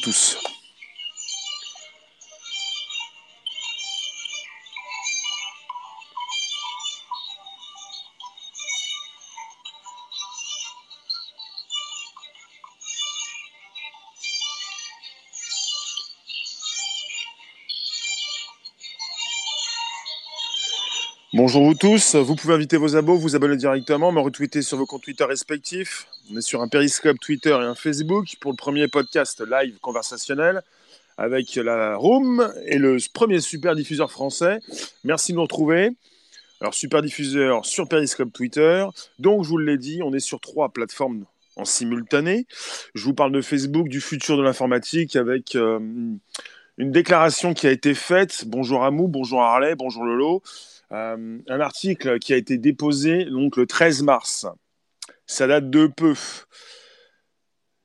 tous. Bonjour vous tous, vous pouvez inviter vos abos, vous abonner directement, me retweeter sur vos comptes Twitter respectifs. On est sur un Periscope Twitter et un Facebook pour le premier podcast live conversationnel avec la Room et le premier super diffuseur français. Merci de nous retrouver. Alors super diffuseur sur Periscope Twitter. Donc je vous l'ai dit, on est sur trois plateformes en simultané. Je vous parle de Facebook, du futur de l'informatique avec euh, une déclaration qui a été faite. Bonjour Amou, bonjour Harley, bonjour Lolo. Euh, un article qui a été déposé donc le 13 mars. Ça date de peu.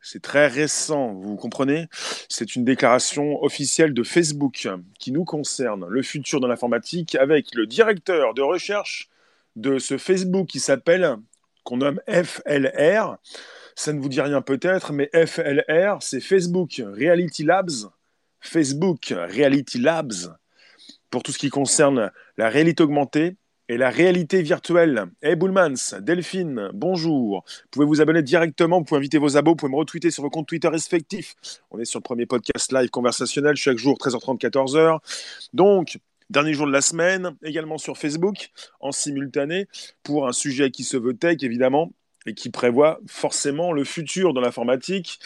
C'est très récent, vous comprenez? C'est une déclaration officielle de Facebook qui nous concerne, le futur de l'informatique, avec le directeur de recherche de ce Facebook qui s'appelle, qu'on nomme FLR. Ça ne vous dit rien peut-être, mais FLR, c'est Facebook Reality Labs. Facebook Reality Labs pour tout ce qui concerne la réalité augmentée et la réalité virtuelle. Hey Bullmans, Delphine, bonjour. Vous pouvez vous abonner directement, vous pouvez inviter vos abos, vous pouvez me retweeter sur vos comptes Twitter respectifs. On est sur le premier podcast live conversationnel chaque jour, 13h30, 14h. Donc, dernier jour de la semaine, également sur Facebook, en simultané, pour un sujet qui se veut tech, évidemment, et qui prévoit forcément le futur de l'informatique.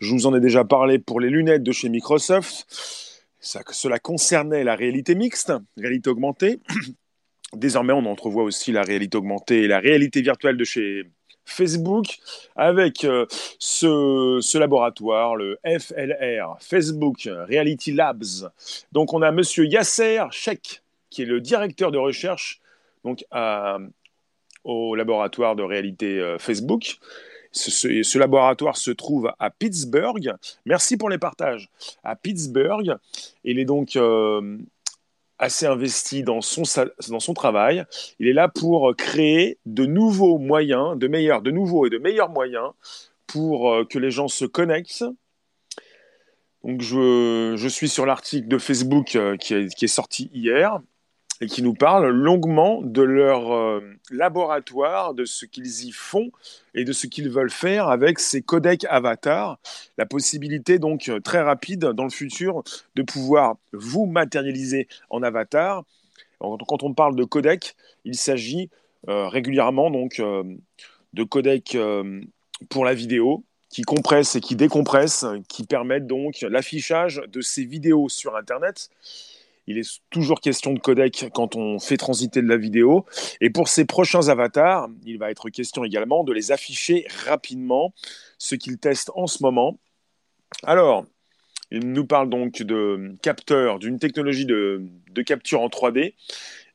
Je vous en ai déjà parlé pour les lunettes de chez Microsoft cela concernait la réalité mixte, réalité augmentée. Désormais, on entrevoit aussi la réalité augmentée et la réalité virtuelle de chez Facebook avec euh, ce, laboratoire, le FLR, Facebook Reality Labs. Donc, on a Monsieur Yasser Sheikh, qui est le directeur de recherche donc, au laboratoire de réalité euh, Facebook. Ce, laboratoire se trouve à Pittsburgh. Merci pour les partages. À Pittsburgh, il est donc euh, assez investi dans son, travail. Il est là pour créer de nouveaux moyens, de meilleurs, de nouveaux et de meilleurs moyens pour euh, que les gens se connectent. Donc je, suis sur l'article de Facebook euh, qui est sorti hier et qui nous parlent longuement de leur euh, laboratoire, de ce qu'ils y font et de ce qu'ils veulent faire avec ces codecs avatars. La possibilité donc euh, très rapide dans le futur de pouvoir vous matérialiser en avatar. Quand on parle de codec, il s'agit euh, régulièrement donc de codecs pour la vidéo qui compressent et qui décompressent, qui permettent donc l'affichage de ces vidéos sur Internet il est toujours question de codec quand on fait transiter de la vidéo. Et pour ces prochains avatars, il va être question également de les afficher rapidement, ce qu'ils testent en ce moment. Alors, il nous parle donc de capteurs, d'une technologie de, capture en 3D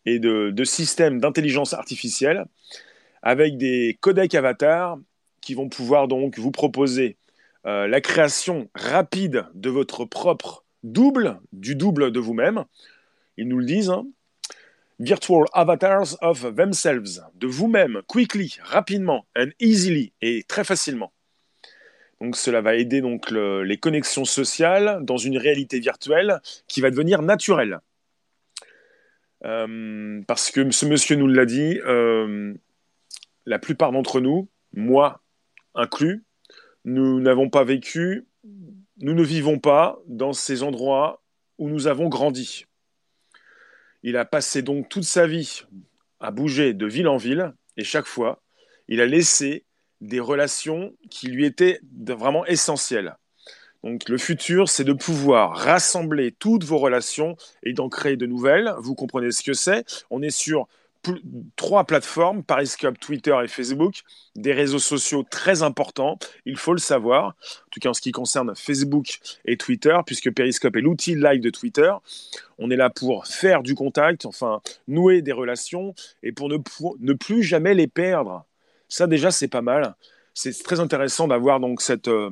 et de, de systèmes d'intelligence artificielle avec des codecs avatars qui vont pouvoir donc vous proposer euh, la création rapide de votre propre double du double de vous-même. Ils nous le disent. Hein. Virtual avatars of themselves, de vous-même, quickly, rapidement, and easily, et très facilement. Donc cela va aider donc les connexions sociales dans une réalité virtuelle qui va devenir naturelle. Euh, parce que ce monsieur nous l'a dit, euh, la plupart d'entre nous, moi inclus, nous n'avons pas vécu nous ne vivons pas dans ces endroits où nous avons grandi. Il a passé donc toute sa vie à bouger de ville en ville et chaque fois, il a laissé des relations qui lui étaient vraiment essentielles. Donc le futur, c'est de pouvoir rassembler toutes vos relations et d'en créer de nouvelles. Vous comprenez ce que c'est. On est sur trois plateformes, Periscope, Twitter et Facebook, des réseaux sociaux très importants, il faut le savoir, en tout cas en ce qui concerne Facebook et Twitter, puisque Periscope est l'outil live de Twitter. On est là pour faire du contact, enfin nouer des relations et pour ne, ne plus jamais les perdre. Ça déjà c'est pas mal. C'est très intéressant d'avoir donc cette euh,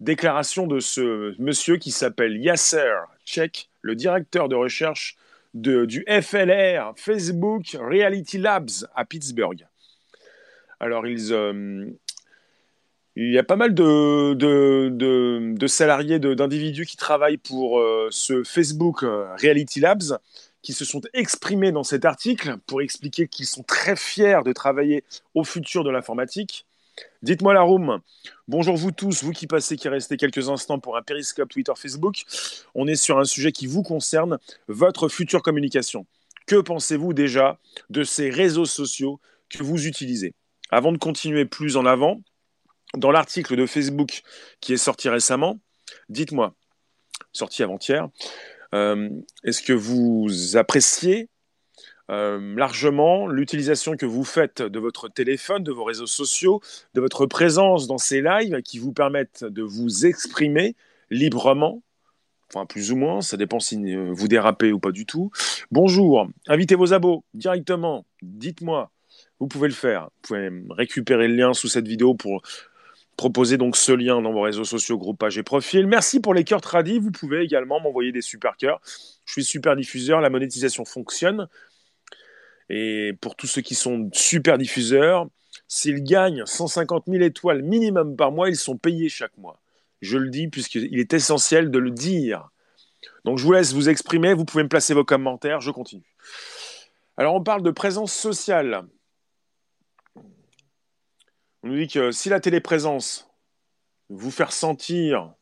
déclaration de ce monsieur qui s'appelle Yasser Cheikh, le directeur de recherche du FLR, Facebook Reality Labs à Pittsburgh. Alors, euh, il y a pas mal de, de, salariés, d'individus qui travaillent pour euh, ce Facebook euh, Reality Labs, qui se sont exprimés dans cet article pour expliquer qu'ils sont très fiers de travailler au futur de l'informatique. Dites-moi la room. Bonjour vous tous, vous qui passez, qui restez quelques instants pour un périscope Twitter, Facebook. On est sur un sujet qui vous concerne, votre future communication. Que pensez-vous déjà de ces réseaux sociaux que vous utilisez? Avant de continuer plus en avant, dans l'article de Facebook qui est sorti récemment, dites-moi, sorti avant-hier, euh, est-ce que vous appréciez euh, largement l'utilisation que vous faites de votre téléphone, de vos réseaux sociaux, de votre présence dans ces lives qui vous permettent de vous exprimer librement Enfin, plus ou moins, ça dépend si euh, vous dérapez ou pas du tout. Bonjour, invitez vos abos directement, dites-moi, vous pouvez le faire. Vous pouvez récupérer le lien sous cette vidéo pour proposer donc ce lien dans vos réseaux sociaux, groupe, page et profil. Merci pour les cœurs tradis. Vous pouvez également m'envoyer des super cœurs. Je suis super diffuseur, la monétisation fonctionne. Et pour tous ceux qui sont super diffuseurs, s'ils gagnent 150 000 étoiles minimum par mois, ils sont payés chaque mois. Je le dis puisqu'il est essentiel de le dire. Donc je vous laisse vous exprimer, vous pouvez me placer vos commentaires, je continue. Alors on parle de présence sociale. On nous dit que si la téléprésence vous fait ressentir,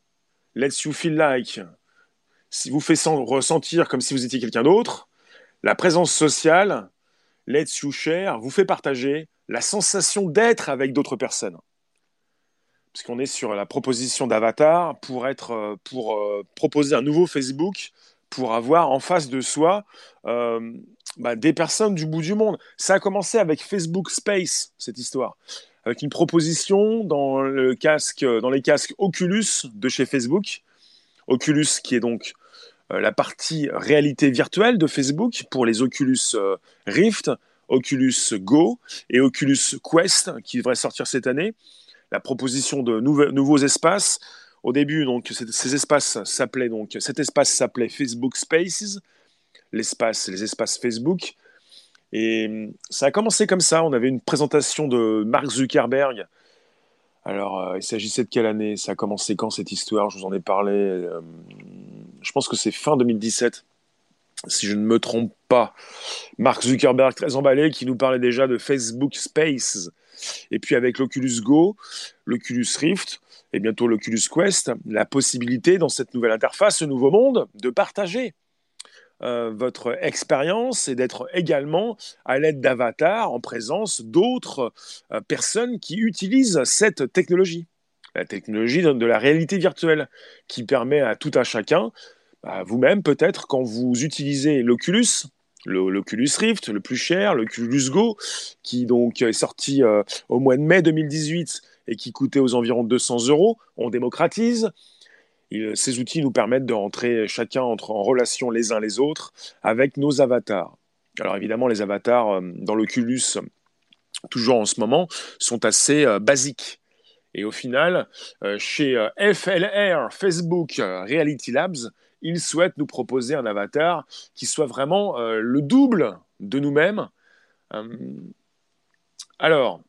let's you feel like, si vous fait ressentir comme si vous étiez quelqu'un d'autre, la présence sociale Let's You Share vous fait partager la sensation d'être avec d'autres personnes. Puisqu'on est sur la proposition d'Avatar pour, être, euh, euh, proposer un nouveau Facebook pour avoir en face de soi euh, bah, des personnes du bout du monde. Ça a commencé avec Facebook Space, cette histoire, avec une proposition dans, le casque, dans les casques Oculus de chez Facebook. Oculus qui est donc la partie réalité virtuelle de Facebook pour les Oculus euh, Rift, Oculus Go et Oculus Quest qui devraient sortir cette année. La proposition de nouveaux espaces. Au début, donc, ces espaces s'appelaient donc, cet espace s'appelait Facebook Spaces, l'espace, les espaces Facebook. Et hum, ça a commencé comme ça. On avait une présentation de Mark Zuckerberg. Alors, euh, il s'agissait de quelle année? Ça a commencé quand cette histoire? Je vous en ai parlé je pense que c'est fin 2017, si je ne me trompe pas. Mark Zuckerberg, très emballé, qui nous parlait déjà de Facebook Space. Et puis avec l'Oculus Go, l'Oculus Rift et bientôt l'Oculus Quest, la possibilité dans cette nouvelle interface, ce nouveau monde, de partager euh, votre expérience et d'être également à l'aide d'avatars en présence d'autres euh, personnes qui utilisent cette technologie la technologie de la réalité virtuelle qui permet à tout un chacun, bah, vous-même peut-être quand vous utilisez l'Oculus, l'Oculus Rift, le plus cher, l'Oculus Go, qui donc est sorti euh, au mois de mai 2018 et qui coûtait aux environs 200 euros, on démocratise. ces outils nous permettent de rentrer chacun entre, en relation les uns les autres avec nos avatars. Alors évidemment, les avatars euh, dans l'Oculus, toujours en ce moment, sont assez euh, basiques. Et au final, euh, chez euh, FLR, Facebook euh, Reality Labs, ils souhaitent nous proposer un avatar qui soit vraiment le double de nous-mêmes. alors,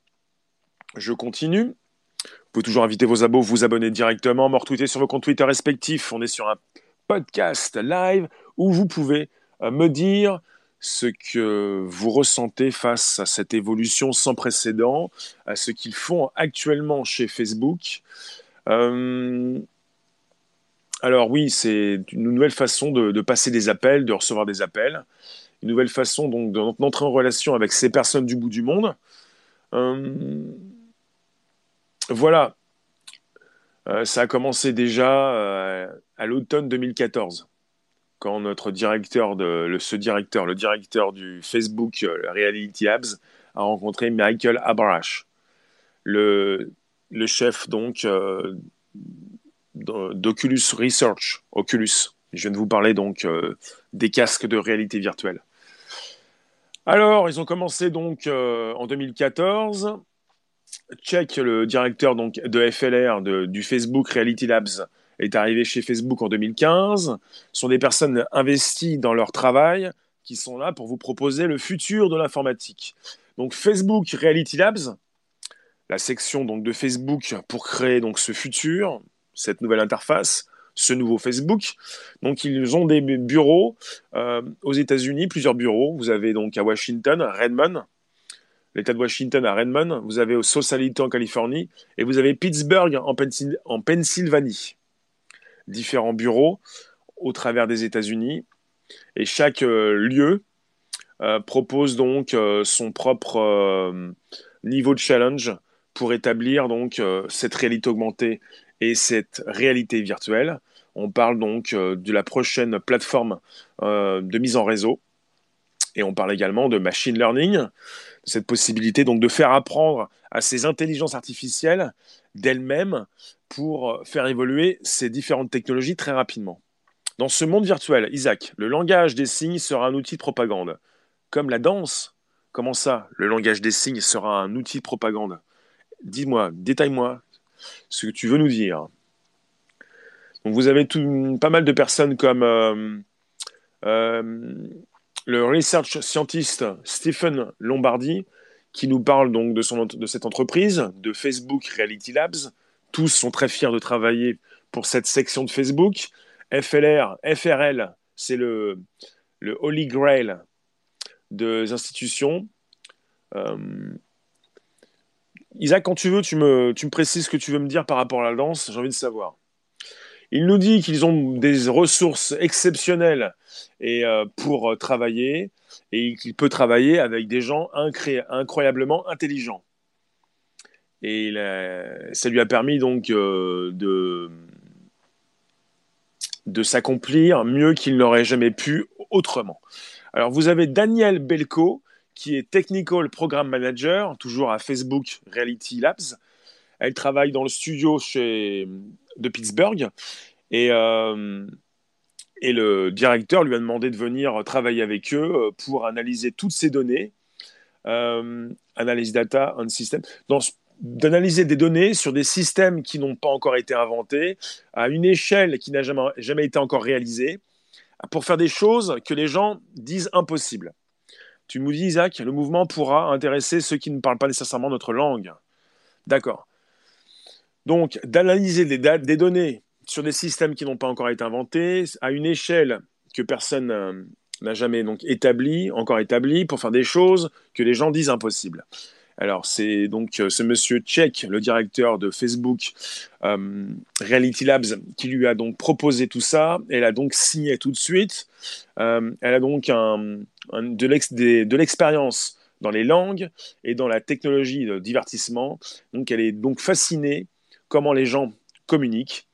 je continue. Vous pouvez toujours inviter vos abos, vous abonner directement, me retweeter sur vos comptes Twitter respectifs. On est sur un podcast live où vous pouvez me dire ce que vous ressentez face à cette évolution sans précédent, à ce qu'ils font actuellement chez Facebook. Euh, alors oui, c'est une nouvelle façon de, passer des appels, de recevoir des appels, une nouvelle façon donc d'entrer en relation avec ces personnes du bout du monde. Euh, voilà, euh, ça a commencé déjà à l'automne 2014 quand notre directeur, de, ce directeur, le directeur du Facebook euh, Reality Labs, a rencontré Michael Abrash, le, chef donc euh, d'Oculus Research, Oculus. Je viens de vous parler donc euh, des casques de réalité virtuelle. Alors, ils ont commencé donc en 2014. Check, le directeur donc de FLR du Facebook Reality Labs, est arrivé chez Facebook en 2015, sont des personnes investies dans leur travail qui sont là pour vous proposer le futur de l'informatique. Donc Facebook Reality Labs, la section donc de Facebook pour créer donc ce futur, cette nouvelle interface, ce nouveau Facebook. Donc ils ont des bureaux euh, aux États-Unis, plusieurs bureaux. Vous avez donc à Washington, Redmond, l'État de Washington à Redmond. Vous avez au Sausalito en Californie et vous avez Pittsburgh en, en Pennsylvanie. Différents bureaux au travers des États-Unis et chaque euh, lieu euh, propose donc son propre niveau de challenge pour établir donc cette réalité augmentée et cette réalité virtuelle. On parle donc euh, de la prochaine plateforme euh, de mise en réseau. Et on parle également de machine learning, cette possibilité donc de faire apprendre à ces intelligences artificielles d'elles-mêmes pour faire évoluer ces différentes technologies très rapidement. Dans ce monde virtuel, Isaac, le langage des signes sera un outil de propagande. Comme la danse, comment ça, le langage des signes sera un outil de propagande? Dis-moi, détaille-moi ce que tu veux nous dire. Vous avez tout, pas mal de personnes comme euh, euh, le research scientist Stephen Lombardi qui nous parle donc de cette entreprise, de Facebook Reality Labs. Tous sont très fiers de travailler pour cette section de Facebook. FLR, FRL, c'est le, Holy Grail des institutions. Euh, Isaac, quand tu veux, tu me, précises ce que tu veux me dire par rapport à la danse, j'ai envie de savoir. Il nous dit qu'ils ont des ressources exceptionnelles euh, pour travailler et qu'il peut travailler avec des gens incroyablement intelligents. Et ça lui a permis donc euh, de, de s'accomplir mieux qu'il n'aurait jamais pu autrement. Alors vous avez Daniel Belko qui est Technical Program Manager, toujours à Facebook Reality Labs. Elle travaille dans le studio chez, de Pittsburgh et, euh, et le directeur lui a demandé de venir travailler avec eux euh, pour analyser toutes ces données, analyse data on system, d'analyser des données sur des systèmes qui n'ont pas encore été inventés, à une échelle qui n'a jamais, été encore réalisée, pour faire des choses que les gens disent impossibles. Tu nous dis, Isaac, le mouvement pourra intéresser ceux qui ne parlent pas nécessairement notre langue. D'accord. Donc, d'analyser des, données sur des systèmes qui n'ont pas encore été inventés, à une échelle que personne euh, n'a jamais établie, encore établie, pour faire des choses que les gens disent impossibles. Alors, c'est donc euh, ce monsieur Tchek, le directeur de Facebook euh, Reality Labs, qui lui a donc proposé tout ça. Elle a donc signé tout de suite. Euh, elle a donc de l'expérience dans les langues et dans la technologie de divertissement. Donc, elle est donc fascinée comment les gens communiquent.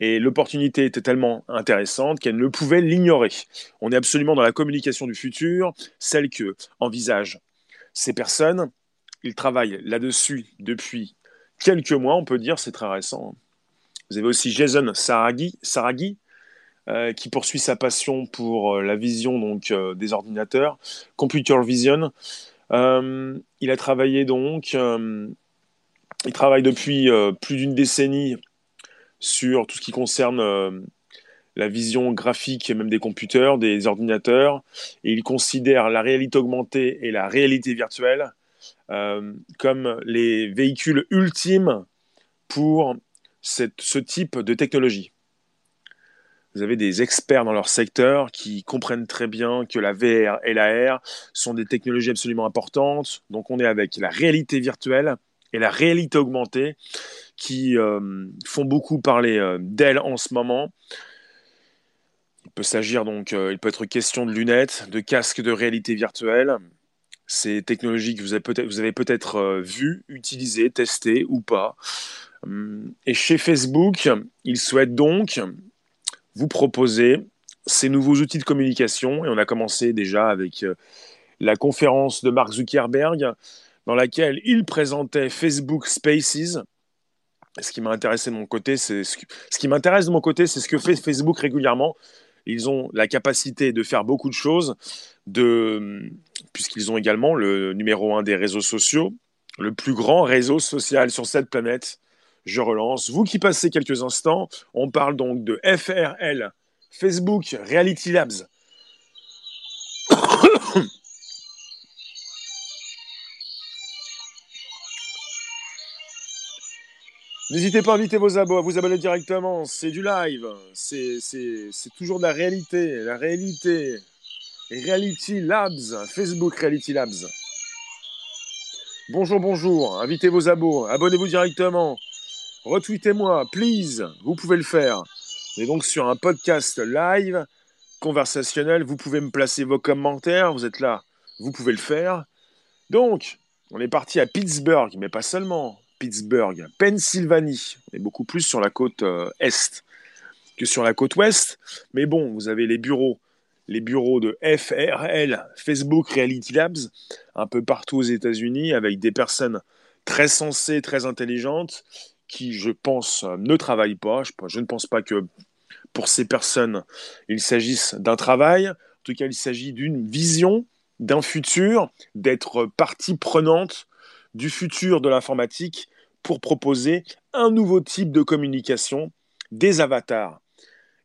Et l'opportunité était tellement intéressante qu'elle ne pouvait l'ignorer. On est absolument dans la communication du futur, celle que envisagent ces personnes il travaille là-dessus depuis quelques mois, on peut dire, c'est très récent. Vous avez aussi Jason Saragi, euh, qui poursuit sa passion pour euh, la vision donc, euh, des ordinateurs, computer vision. il a travaillé donc, il travaille depuis plus d'une décennie sur tout ce qui concerne la vision graphique et même des computers, des ordinateurs, et il considère la réalité augmentée et la réalité virtuelle comme les véhicules ultimes pour ce type de technologie. Vous avez des experts dans leur secteur qui comprennent très bien que la VR et la R sont des technologies absolument importantes. Donc on est avec la réalité virtuelle et la réalité augmentée qui euh, font beaucoup parler euh, d'elles en ce moment. Il peut s'agir donc, il peut être question de lunettes, de casques de réalité virtuelle, ces technologies que vous avez peut-être, euh, vues, utilisées, testées ou pas. Hum, et chez Facebook, ils souhaitent donc vous proposer ces nouveaux outils de communication. Et on a commencé déjà avec euh, la conférence de Mark Zuckerberg, dans laquelle il présentait Facebook Spaces. Ce qui m'a de mon côté, c'est ce, ce qui m'intéresse de mon côté, c'est ce que fait Facebook régulièrement. Ils ont la capacité de faire beaucoup de choses, puisqu'ils ont également le numéro un des réseaux sociaux, le plus grand réseau social sur cette planète. Je relance. Vous qui passez quelques instants, on parle donc de FRL, Facebook Reality Labs. N'hésitez pas à inviter vos abos, à vous abonner directement. C'est du live. C'est toujours de la réalité. La réalité. Reality Labs. Facebook Reality Labs. Bonjour, bonjour. Invitez vos abos. Abonnez-vous directement. Retweetez-moi, please. Vous pouvez le faire. On est donc sur un podcast live, conversationnel. Vous pouvez me placer vos commentaires. Vous êtes là. Vous pouvez le faire. Donc, on est parti à Pittsburgh, mais pas seulement. Pittsburgh, Pennsylvanie. On est beaucoup plus sur la côte euh, est que sur la côte ouest. Mais bon, vous avez les bureaux, les bureaux de FRL, Facebook Reality Labs, un peu partout aux États-Unis, avec des personnes très sensées, très intelligentes, qui, je pense, ne travaillent pas. Je, ne pense pas que pour ces personnes, il s'agisse d'un travail. En tout cas, il s'agit d'une vision, d'un futur, d'être partie prenante du futur de l'informatique pour proposer un nouveau type de communication, des avatars.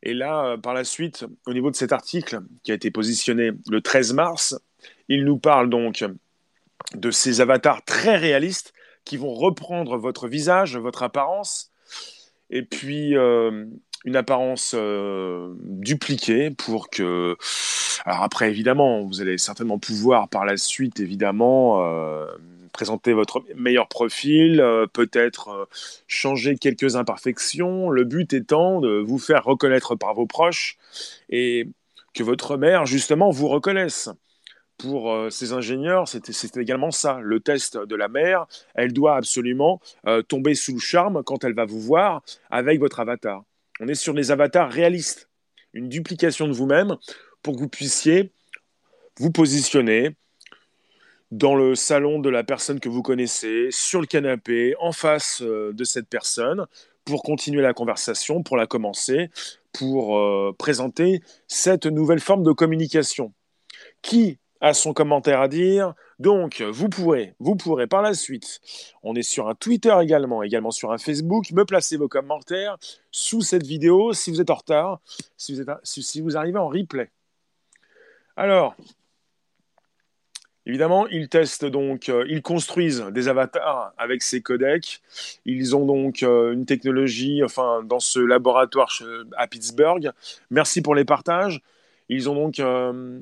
Et là, euh, par la suite, au niveau de cet article qui a été positionné le 13 mars, il nous parle donc de ces avatars très réalistes qui vont reprendre votre visage, votre apparence, et puis euh, une apparence euh, dupliquée pour que... Alors après, évidemment, vous allez certainement pouvoir par la suite, évidemment, présenter votre meilleur profil, euh, peut-être euh, changer quelques imperfections, le but étant de vous faire reconnaître par vos proches et que votre mère, justement, vous reconnaisse. Pour euh, ces ingénieurs, c'est également ça, le test de la mère. Elle doit absolument tomber sous le charme quand elle va vous voir avec votre avatar. On est sur des avatars réalistes, une duplication de vous-même pour que vous puissiez vous positionner, dans le salon de la personne que vous connaissez, sur le canapé, en face euh, de cette personne, pour continuer la conversation, pour la commencer, pour euh, présenter cette nouvelle forme de communication. Qui a son commentaire à dire? Donc, vous pourrez, vous pourrez par la suite, on est sur un Twitter également, également sur un Facebook, me placer vos commentaires sous cette vidéo si vous êtes en retard, si vous, êtes, si vous arrivez en replay. Alors, Évidemment, ils testent donc, euh, ils construisent des avatars avec ces codecs. Ils ont donc euh, une technologie, enfin, dans ce laboratoire à Pittsburgh. Merci pour les partages. Ils ont donc euh,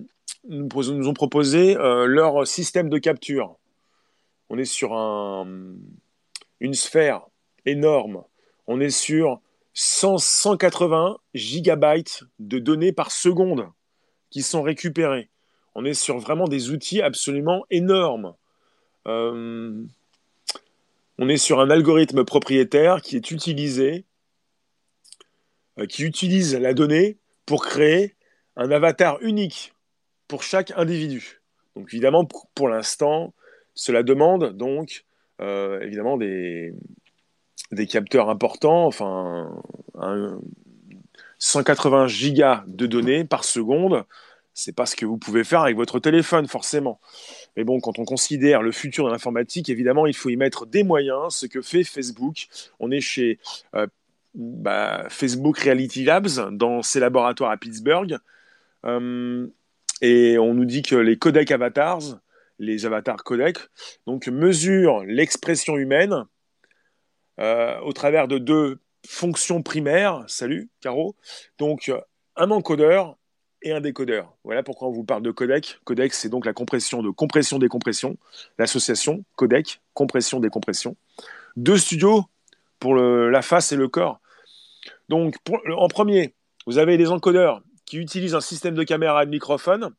nous, ont proposé leur système de capture. On est sur un, une sphère énorme. On est sur 180 gigabytes de données par seconde qui sont récupérées. On est sur vraiment des outils absolument énormes. Euh, on est sur un algorithme propriétaire qui est utilisé, euh, qui utilise la donnée pour créer un avatar unique pour chaque individu. Donc évidemment, pour, l'instant, cela demande donc euh, évidemment des, des capteurs importants, enfin 180 gigas de données par seconde c'est pas ce que vous pouvez faire avec votre téléphone, forcément. Mais bon, quand on considère le futur de l'informatique, évidemment, il faut y mettre des moyens, ce que fait Facebook. On est chez euh, bah, Facebook Reality Labs, dans ses laboratoires à Pittsburgh. Euh, et on nous dit que les codecs avatars, les avatars codecs, donc mesurent l'expression humaine euh, au travers de deux fonctions primaires. Salut, Caro. Donc, un encodeur et un décodeur. Voilà pourquoi on vous parle de codec. Codec, c'est donc la compression de compression-décompression, l'association codec, compression-décompression. Deux studios pour la face et le corps. Donc, en premier, vous avez des encodeurs qui utilisent un système de caméra et de microphone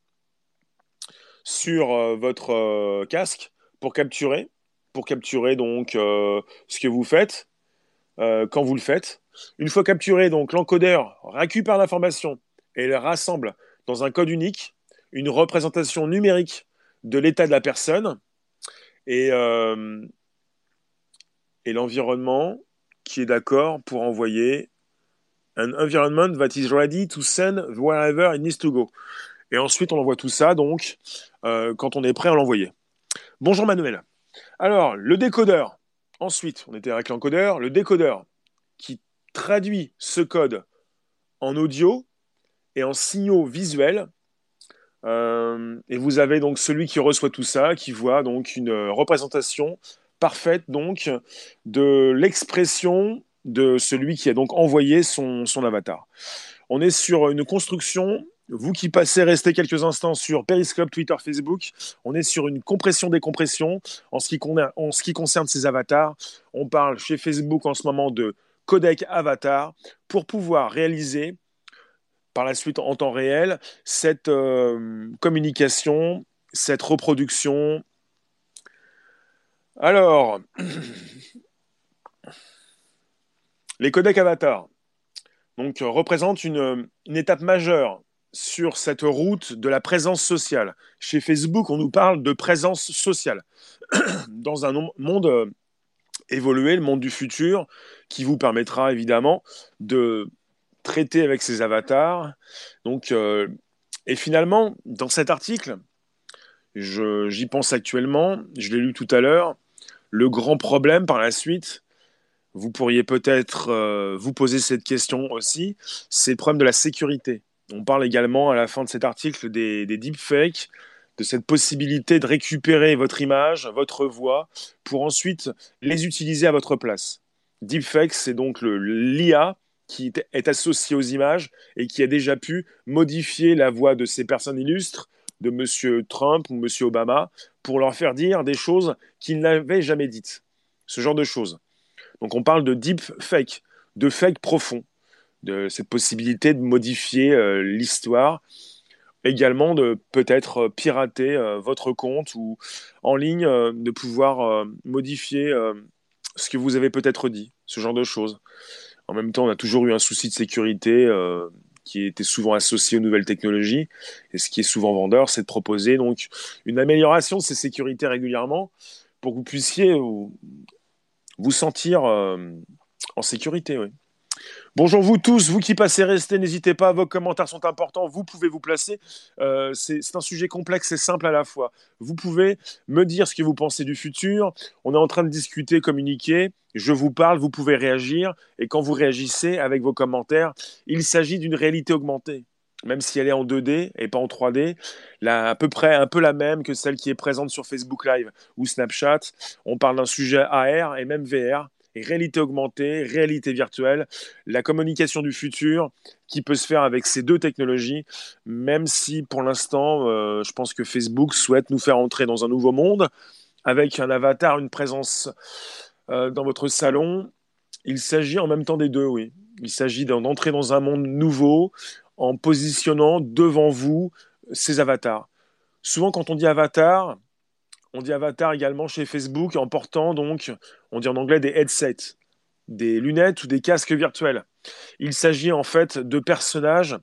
sur euh, votre euh, casque pour capturer, pour capturer donc euh, ce que vous faites quand vous le faites. Une fois capturé, donc l'encodeur récupère l'information et elle rassemble dans un code unique une représentation numérique de l'état de la personne et, euh, et l'environnement qui est d'accord pour envoyer un environment that is ready to send wherever it needs to go. Et ensuite, on envoie tout ça, donc, euh, quand on est prêt à l'envoyer. Bonjour Manuel. Alors, le décodeur. Ensuite, on était avec l'encodeur. Le décodeur qui traduit ce code en audio et en signaux visuels. Euh, et vous avez donc celui qui reçoit tout ça, qui voit donc une représentation parfaite donc de l'expression de celui qui a donc envoyé son, son avatar. On est sur une construction vous qui passez, restez quelques instants sur Periscope, Twitter, Facebook, on est sur une compression-décompression en, en ce qui concerne ces avatars. On parle chez Facebook en ce moment de codec avatar pour pouvoir réaliser par la suite en temps réel cette euh, communication, cette reproduction. Alors, les codecs avatar donc, représentent une étape majeure sur cette route de la présence sociale. Chez Facebook, on nous parle de présence sociale. Dans un monde euh, évolué, le monde du futur, qui vous permettra évidemment de traiter avec ces avatars. Donc, euh, et finalement, dans cet article, j'y pense actuellement, je l'ai lu tout à l'heure, le grand problème par la suite, vous pourriez peut-être euh, vous poser cette question aussi, c'est le problème de la sécurité. On parle également à la fin de cet article des, deepfakes, de cette possibilité de récupérer votre image, votre voix, pour ensuite les utiliser à votre place. Deepfake, c'est donc l'IA qui est associé aux images et qui a déjà pu modifier la voix de ces personnes illustres, de M. Trump ou M. Obama, pour leur faire dire des choses qu'ils n'avaient jamais dites. Ce genre de choses. Donc on parle de deepfake, de fake profond de cette possibilité de modifier euh, l'histoire, également de peut-être pirater euh, votre compte ou en ligne euh, de pouvoir modifier ce que vous avez peut-être dit, ce genre de choses. En même temps, on a toujours eu un souci de sécurité qui était souvent associé aux nouvelles technologies. Et ce qui est souvent vendeur, c'est de proposer donc une amélioration de ces sécurités régulièrement pour que vous puissiez vous, sentir en sécurité. Bonjour vous tous, vous qui passez, restez, n'hésitez pas, vos commentaires sont importants, vous pouvez vous placer. Euh, c'est un sujet complexe et simple à la fois. Vous pouvez me dire ce que vous pensez du futur. On est en train de discuter, communiquer. Je vous parle, vous pouvez réagir. Et quand vous réagissez avec vos commentaires, il s'agit d'une réalité augmentée même si elle est en 2D et pas en 3D, là, à peu près un peu la même que celle qui est présente sur Facebook Live ou Snapchat. On parle d'un sujet AR et même VR réalité augmentée, réalité virtuelle, la communication du futur qui peut se faire avec ces deux technologies, même si pour l'instant, euh, je pense que Facebook souhaite nous faire entrer dans un nouveau monde avec un avatar, une présence euh, dans votre salon. Il s'agit en même temps des deux, oui. Il s'agit d'entrer dans un monde nouveau en positionnant devant vous ces avatars. Souvent, quand on dit avatar, on dit avatar également chez Facebook en portant donc, on dit en anglais des headsets, des lunettes ou des casques virtuels. Il s'agit en fait de personnages,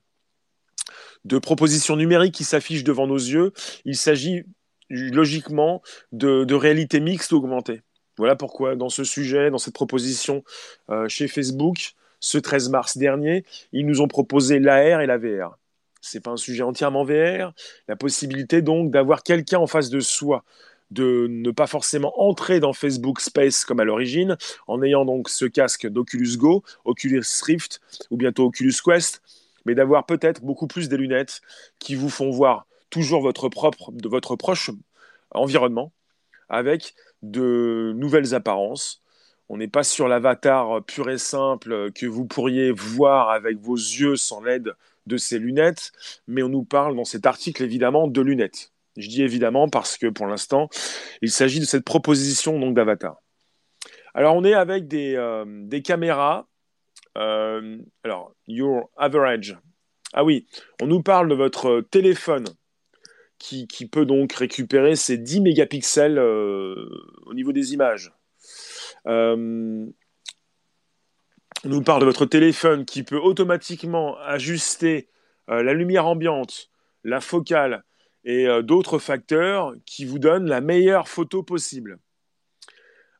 de propositions numériques qui s'affichent devant nos yeux. Il s'agit logiquement de, réalité mixte augmentée. Voilà pourquoi dans ce sujet, dans cette proposition euh, chez Facebook, ce 13 mars dernier, ils nous ont proposé l'AR et la VR. C'est pas un sujet entièrement VR, la possibilité donc d'avoir quelqu'un en face de soi, de ne pas forcément entrer dans Facebook Space comme à l'origine, en ayant donc ce casque d'Oculus Go, Oculus Rift ou bientôt Oculus Quest, mais d'avoir peut-être beaucoup plus des lunettes qui vous font voir toujours votre propre, de votre proche environnement avec de nouvelles apparences. On n'est pas sur l'avatar pur et simple que vous pourriez voir avec vos yeux sans l'aide de ces lunettes, mais on nous parle dans cet article évidemment de lunettes. Je dis évidemment parce que pour l'instant, il s'agit de cette proposition donc d'avatar. Alors on est avec des, euh, caméras. Euh, alors, your average. Ah oui, on nous parle de votre téléphone qui, qui peut donc récupérer ces 10 mégapixels euh, au niveau des images. on nous parle de votre téléphone qui peut automatiquement ajuster la lumière ambiante, la focale, et euh, d'autres facteurs qui vous donnent la meilleure photo possible.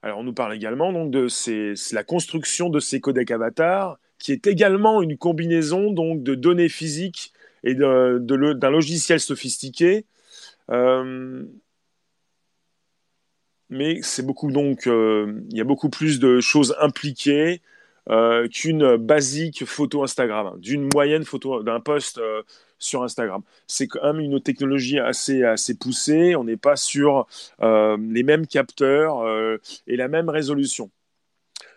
Alors on nous parle également donc de la construction de ces codecs avatars, qui est également une combinaison donc de données physiques et d'un logiciel sophistiqué. Euh, mais c'est beaucoup donc, euh, il y a beaucoup plus de choses impliquées. qu'une basique photo Instagram, d'une moyenne photo, d'un post sur Instagram. C'est quand même une technologie assez, poussée. On n'est pas sur les mêmes capteurs et la même résolution.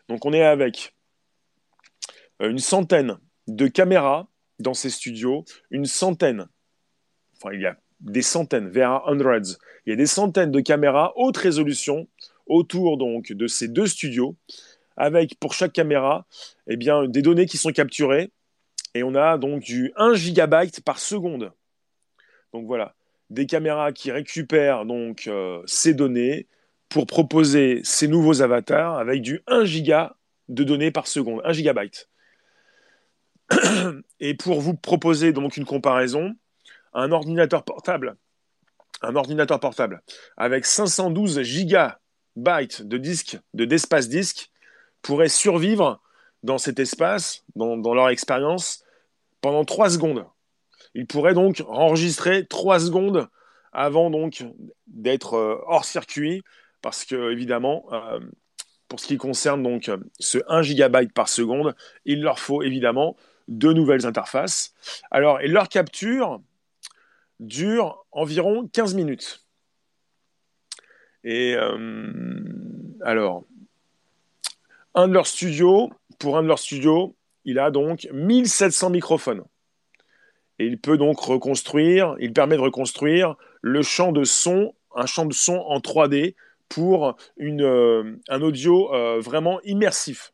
Donc on est avec une centaine de caméras dans ces studios, une centaine, enfin il y a des centaines, vers hundreds, il y a des centaines de caméras haute résolution autour donc de ces deux studios, avec pour chaque caméra eh bien, des données qui sont capturées, et on a donc du 1 gigabyte par seconde. Donc voilà, des caméras qui récupèrent donc euh, ces données pour proposer ces nouveaux avatars avec du 1 giga de données par seconde, 1 gigabyte. Et pour vous proposer donc une comparaison, un ordinateur portable, un ordinateur portable avec 512 gigabytes de disque, de d'espace disque, pourrait survivre dans cet espace, dans, leur expérience, pendant 3 secondes. Il pourrait donc enregistrer 3 secondes avant donc d'être euh, hors circuit, parce que évidemment, euh, pour ce qui concerne donc ce 1 gigabyte par seconde, il leur faut évidemment deux nouvelles interfaces. Alors, et leur capture dure environ 15 minutes. Et euh, alors, un de leurs studios, pour un de leurs studios, il a donc 1700 microphones. Et il peut donc reconstruire, il permet de reconstruire le champ de son, un champ de son en 3D pour euh, un audio euh, vraiment immersif.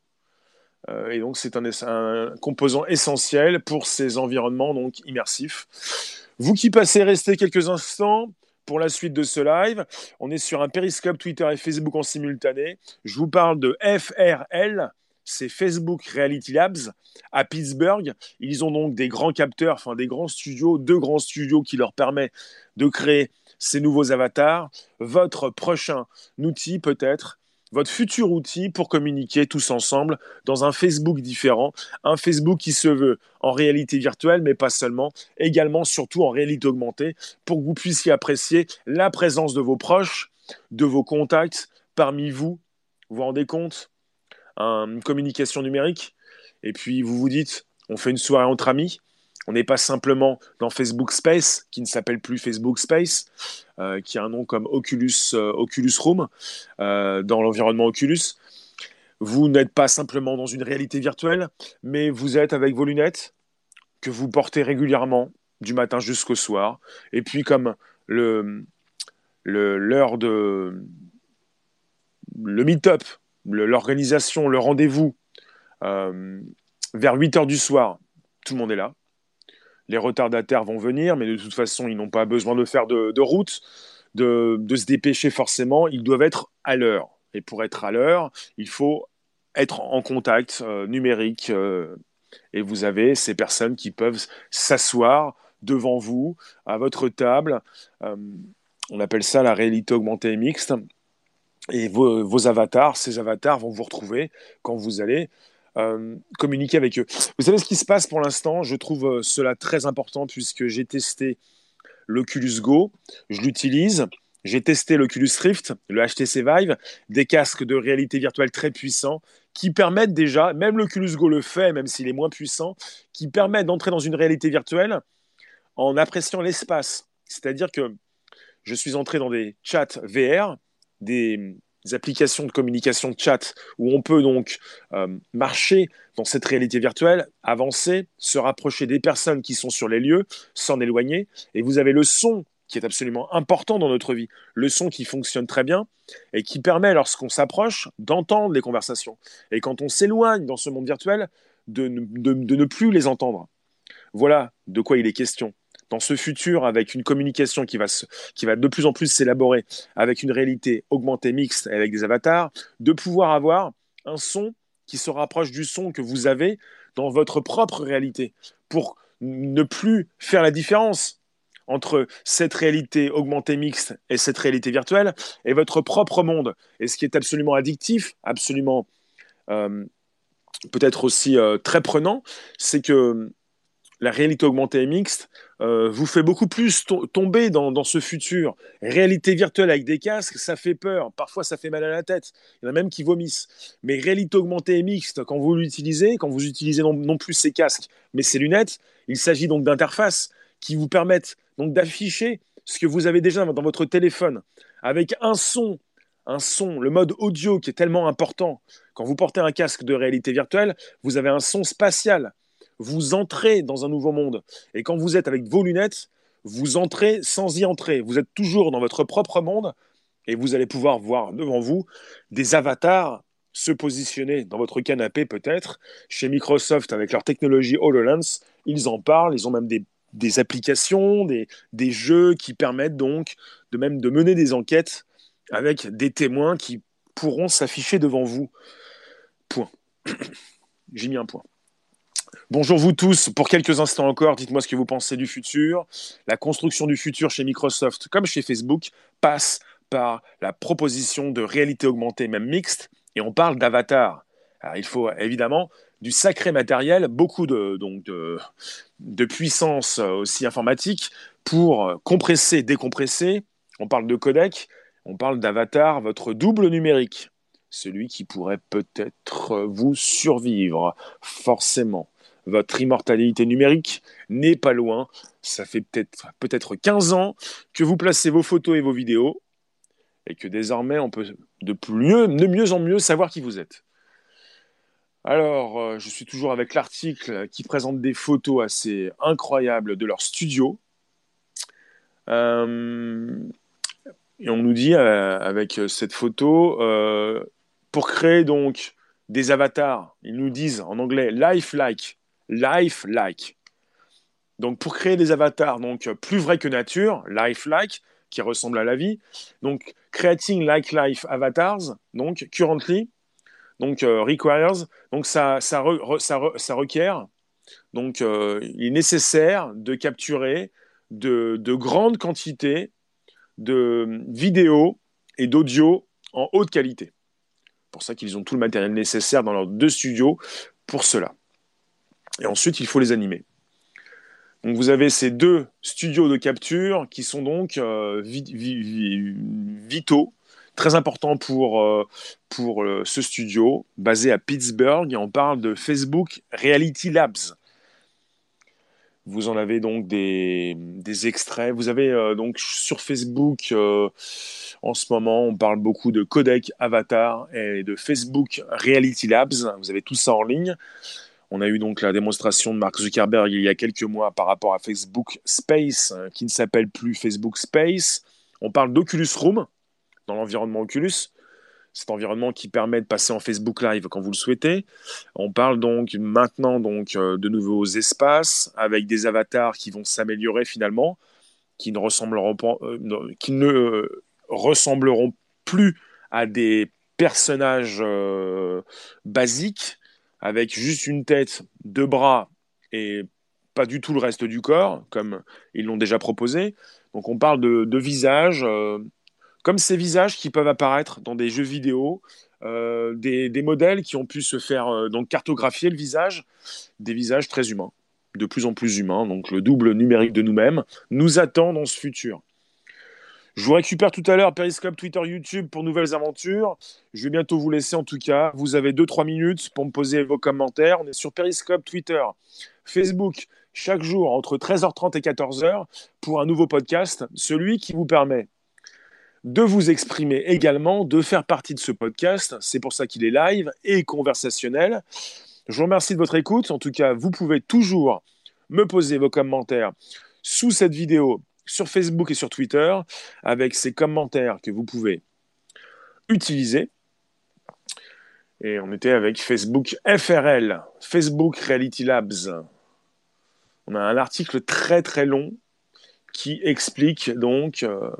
Euh, et donc, c'est un, composant essentiel pour ces environnements donc immersifs. Vous qui passez, restez quelques instants pour la suite de ce live. On est sur un périscope Twitter et Facebook en simultané. Je vous parle de FRL, c'est Facebook Reality Labs à Pittsburgh. Ils ont donc des grands capteurs, enfin des grands studios, deux grands studios qui leur permettent de créer ces nouveaux avatars. Votre prochain outil peut-être votre futur outil pour communiquer tous ensemble dans un Facebook différent, un Facebook qui se veut en réalité virtuelle, mais pas seulement, également surtout en réalité augmentée, pour que vous puissiez apprécier la présence de vos proches, de vos contacts parmi vous. Vous vous rendez compte? Communication numérique, et puis vous vous dites, on fait une soirée entre amis, on n'est pas simplement dans Facebook Space, qui ne s'appelle plus Facebook Space, euh, qui a un nom comme Oculus, euh, Oculus Room, euh, dans l'environnement Oculus. Vous n'êtes pas simplement dans une réalité virtuelle, mais vous êtes avec vos lunettes que vous portez régulièrement, du matin jusqu'au soir. Et puis comme le l'heure de le meet-up, l'organisation, le rendez-vous, vers 8 heures du soir, tout le monde est là les retardataires vont venir, mais de toute façon, ils n'ont pas besoin de faire de, route, de, se dépêcher forcément. Ils doivent être à l'heure. Et pour être à l'heure, il faut être en contact euh, numérique. Euh, et vous avez ces personnes qui peuvent s'asseoir devant vous, à votre table. Euh, on appelle ça la réalité augmentée et mixte. Et vos, avatars, ces avatars vont vous retrouver quand vous allez euh, communiquer avec eux. Vous savez ce qui se passe pour l'instant? Je trouve euh, cela très important puisque j'ai testé l'Oculus Go, je l'utilise. J'ai testé l'Oculus Rift, le HTC Vive, des casques de réalité virtuelle très puissants qui permettent déjà, même l'Oculus Go le fait, même s'il est moins puissant, qui permettent d'entrer dans une réalité virtuelle en appréciant l'espace. C'est-à-dire que je suis entré dans des chats VR, des, applications de communication de chat où on peut donc euh, marcher dans cette réalité virtuelle, avancer, se rapprocher des personnes qui sont sur les lieux, s'en éloigner. Et vous avez le son qui est absolument important dans notre vie, le son qui fonctionne très bien et qui permet, lorsqu'on s'approche, d'entendre les conversations. Et quand on s'éloigne dans ce monde virtuel, de ne plus les entendre. Voilà de quoi il est question dans ce futur avec une communication qui va, de plus en plus s'élaborer avec une réalité augmentée mixte avec des avatars, de pouvoir avoir un son qui se rapproche du son que vous avez dans votre propre réalité pour ne plus faire la différence entre cette réalité augmentée mixte et cette réalité virtuelle et votre propre monde. Et ce qui est absolument addictif, absolument euh, peut-être aussi euh, très prenant, c'est que la réalité augmentée et mixte euh, vous fait beaucoup plus tomber dans, ce futur. Réalité virtuelle avec des casques, ça fait peur. Parfois, ça fait mal à la tête. Il y en a même qui vomissent. Mais réalité augmentée et mixte, quand vous l'utilisez, quand vous utilisez non, plus ces casques, mais ces lunettes, il s'agit donc d'interfaces qui vous permettent donc d'afficher ce que vous avez déjà dans votre téléphone avec un son un son, le mode audio qui est tellement important. Quand vous portez un casque de réalité virtuelle, vous avez un son spatial vous entrez dans un nouveau monde. Et quand vous êtes avec vos lunettes, vous entrez sans y entrer. Vous êtes toujours dans votre propre monde et vous allez pouvoir voir devant vous des avatars se positionner dans votre canapé peut-être. Chez Microsoft, avec leur technologie HoloLens, ils en parlent. Ils ont même des, applications, des, des, jeux qui permettent donc de même de mener des enquêtes avec des témoins qui pourront s'afficher devant vous. Point. J'ai mis un point. Bonjour vous tous. Pour quelques instants encore, dites-moi ce que vous pensez du futur. La construction du futur chez Microsoft, comme chez Facebook, passe par la proposition de réalité augmentée, même mixte, et on parle d'avatar. il faut évidemment du sacré matériel, beaucoup de, donc de, puissance aussi informatique pour compresser, décompresser. On parle de codec, on parle d'avatar, votre double numérique, celui qui pourrait peut-être vous survivre, forcément votre immortalité numérique n'est pas loin. Ça fait peut-être peut-être 15 ans que vous placez vos photos et vos vidéos et que désormais on peut de, mieux, de mieux en mieux savoir qui vous êtes. Alors, euh, je suis toujours avec l'article qui présente des photos assez incroyables de leur studio. Euh, et on nous dit euh, avec cette photo, pour créer donc des avatars, ils nous disent en anglais lifelike life-like. Donc pour créer des avatars donc plus vrais que nature, life-like, qui ressemblent à la vie. Donc creating like life avatars, donc currently, donc euh, requires, donc ça, ça, ça, requiert, donc euh, il est nécessaire de capturer de, de grandes quantités de vidéos et d'audio en haute qualité. Pour ça qu'ils ont tout le matériel nécessaire dans leurs deux studios pour cela. Et ensuite, il faut les animer. Donc vous avez ces deux studios de capture qui sont donc euh, vitaux, très importants pour, euh, pour euh, ce studio basé à Pittsburgh. Et on parle de Facebook Reality Labs. Vous en avez donc des, des extraits. Vous avez donc sur Facebook, en ce moment, on parle beaucoup de codec avatar et de Facebook Reality Labs. Vous avez tout ça en ligne. On a eu donc la démonstration de Mark Zuckerberg il y a quelques mois par rapport à Facebook Space, hein, qui ne s'appelle plus Facebook Space. On parle d'Oculus Room dans l'environnement Oculus, cet environnement qui permet de passer en Facebook Live quand vous le souhaitez. On parle donc maintenant donc euh, de nouveaux espaces avec des avatars qui vont s'améliorer finalement, qui ne ressembleront pas, euh, qui ne euh, ressembleront plus à des personnages basiques, avec juste une tête, deux bras et pas du tout le reste du corps, comme ils l'ont déjà proposé. Donc on parle de, visages, euh, comme ces visages qui peuvent apparaître dans des jeux vidéo, euh, des, modèles qui ont pu se faire euh, cartographier le visage, des visages très humains, de plus en plus humains. Donc le double numérique de nous-mêmes nous attend dans ce futur. Je vous récupère tout à l'heure Periscope, Twitter, YouTube pour nouvelles aventures. Je vais bientôt vous laisser en tout cas. Vous avez 2-3 minutes pour me poser vos commentaires. On est sur Periscope, Twitter, Facebook, chaque jour entre 13h30 et 14h pour un nouveau podcast, celui qui vous permet de vous exprimer également, de faire partie de ce podcast. C'est pour ça qu'il est live et conversationnel. Je vous remercie de votre écoute. En tout cas, vous pouvez toujours me poser vos commentaires sous cette vidéo sur Facebook et sur Twitter avec ces commentaires que vous pouvez utiliser. Et on était avec Facebook FRL, Facebook Reality Labs. On a un article très très long qui explique donc euh,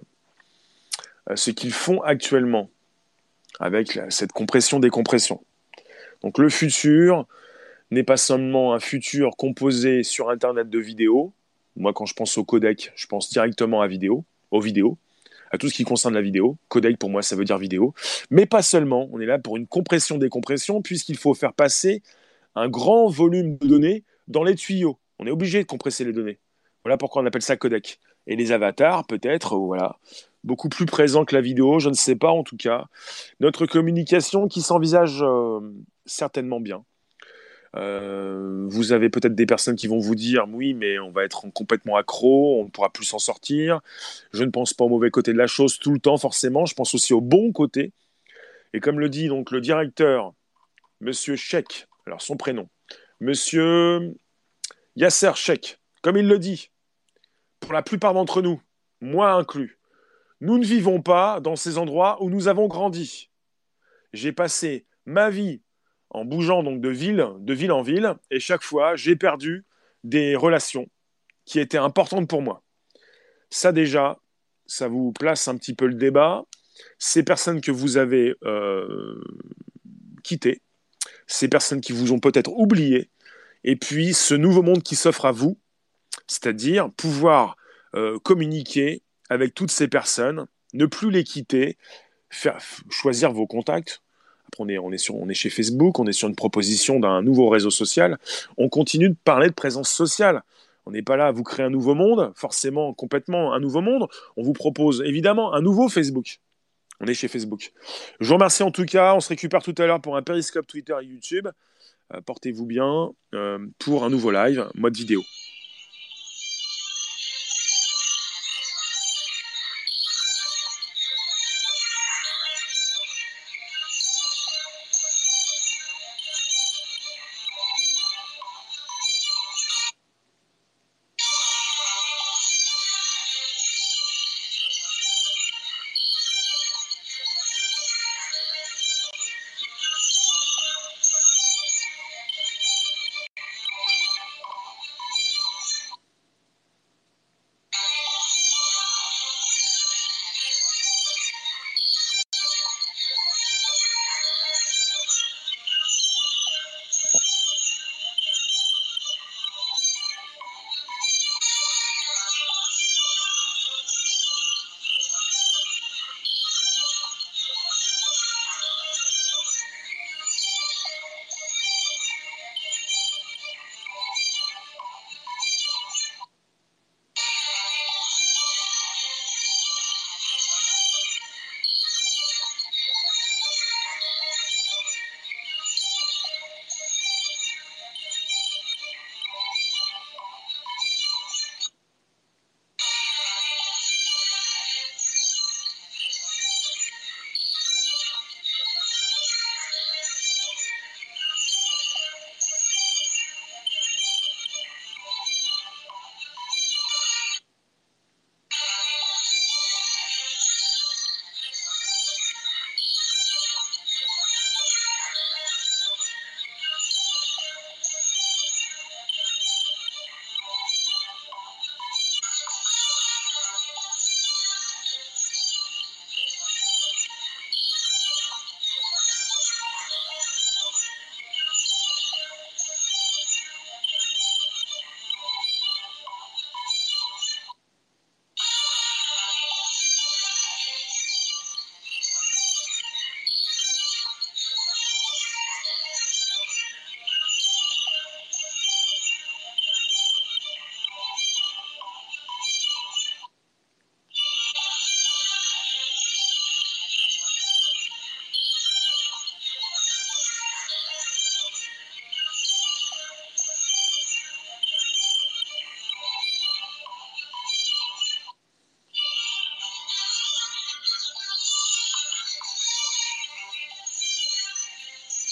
ce qu'ils font actuellement avec cette compression-décompression. Donc le futur n'est pas seulement un futur composé sur Internet de vidéos, moi, quand je pense au codec, je pense directement à vidéo, aux vidéos, à tout ce qui concerne la vidéo. Codec, pour moi, ça veut dire vidéo. Mais pas seulement. On est là pour une compression-décompression, puisqu'il faut faire passer un grand volume de données dans les tuyaux. On est obligé de compresser les données. Voilà pourquoi on appelle ça codec. Et les avatars, peut-être, voilà, beaucoup plus présents que la vidéo, je ne sais pas en tout cas. Notre communication qui s'envisage euh, certainement bien. Euh, vous avez peut-être des personnes qui vont vous dire oui, mais on va être complètement accro, on ne pourra plus s'en sortir. Je ne pense pas au mauvais côté de la chose tout le temps, forcément. Je pense aussi au bon côté. Et comme le dit donc le directeur, Monsieur Sheikh, alors son prénom, Monsieur Yasser Sheikh, comme il le dit, pour la plupart d'entre nous, moi inclus, nous ne vivons pas dans ces endroits où nous avons grandi. J'ai passé ma vie en bougeant donc de ville, en ville, et chaque fois, j'ai perdu des relations qui étaient importantes pour moi. Ça déjà, ça vous place un petit peu le débat. Ces personnes que vous avez euh, quittées, ces personnes qui vous ont peut-être oublié, et puis ce nouveau monde qui s'offre à vous, c'est-à-dire pouvoir euh, communiquer avec toutes ces personnes, ne plus les quitter, faire, choisir vos contacts, on est, chez Facebook, on est sur une proposition d'un nouveau réseau social. On continue de parler de présence sociale. On n'est pas là à vous créer un nouveau monde, forcément, complètement un nouveau monde. On vous propose évidemment un nouveau Facebook. On est chez Facebook. Je vous remercie en tout cas. On se récupère tout à l'heure pour un Periscope Twitter et YouTube. Euh, portez-vous bien euh, pour un nouveau live, mode vidéo.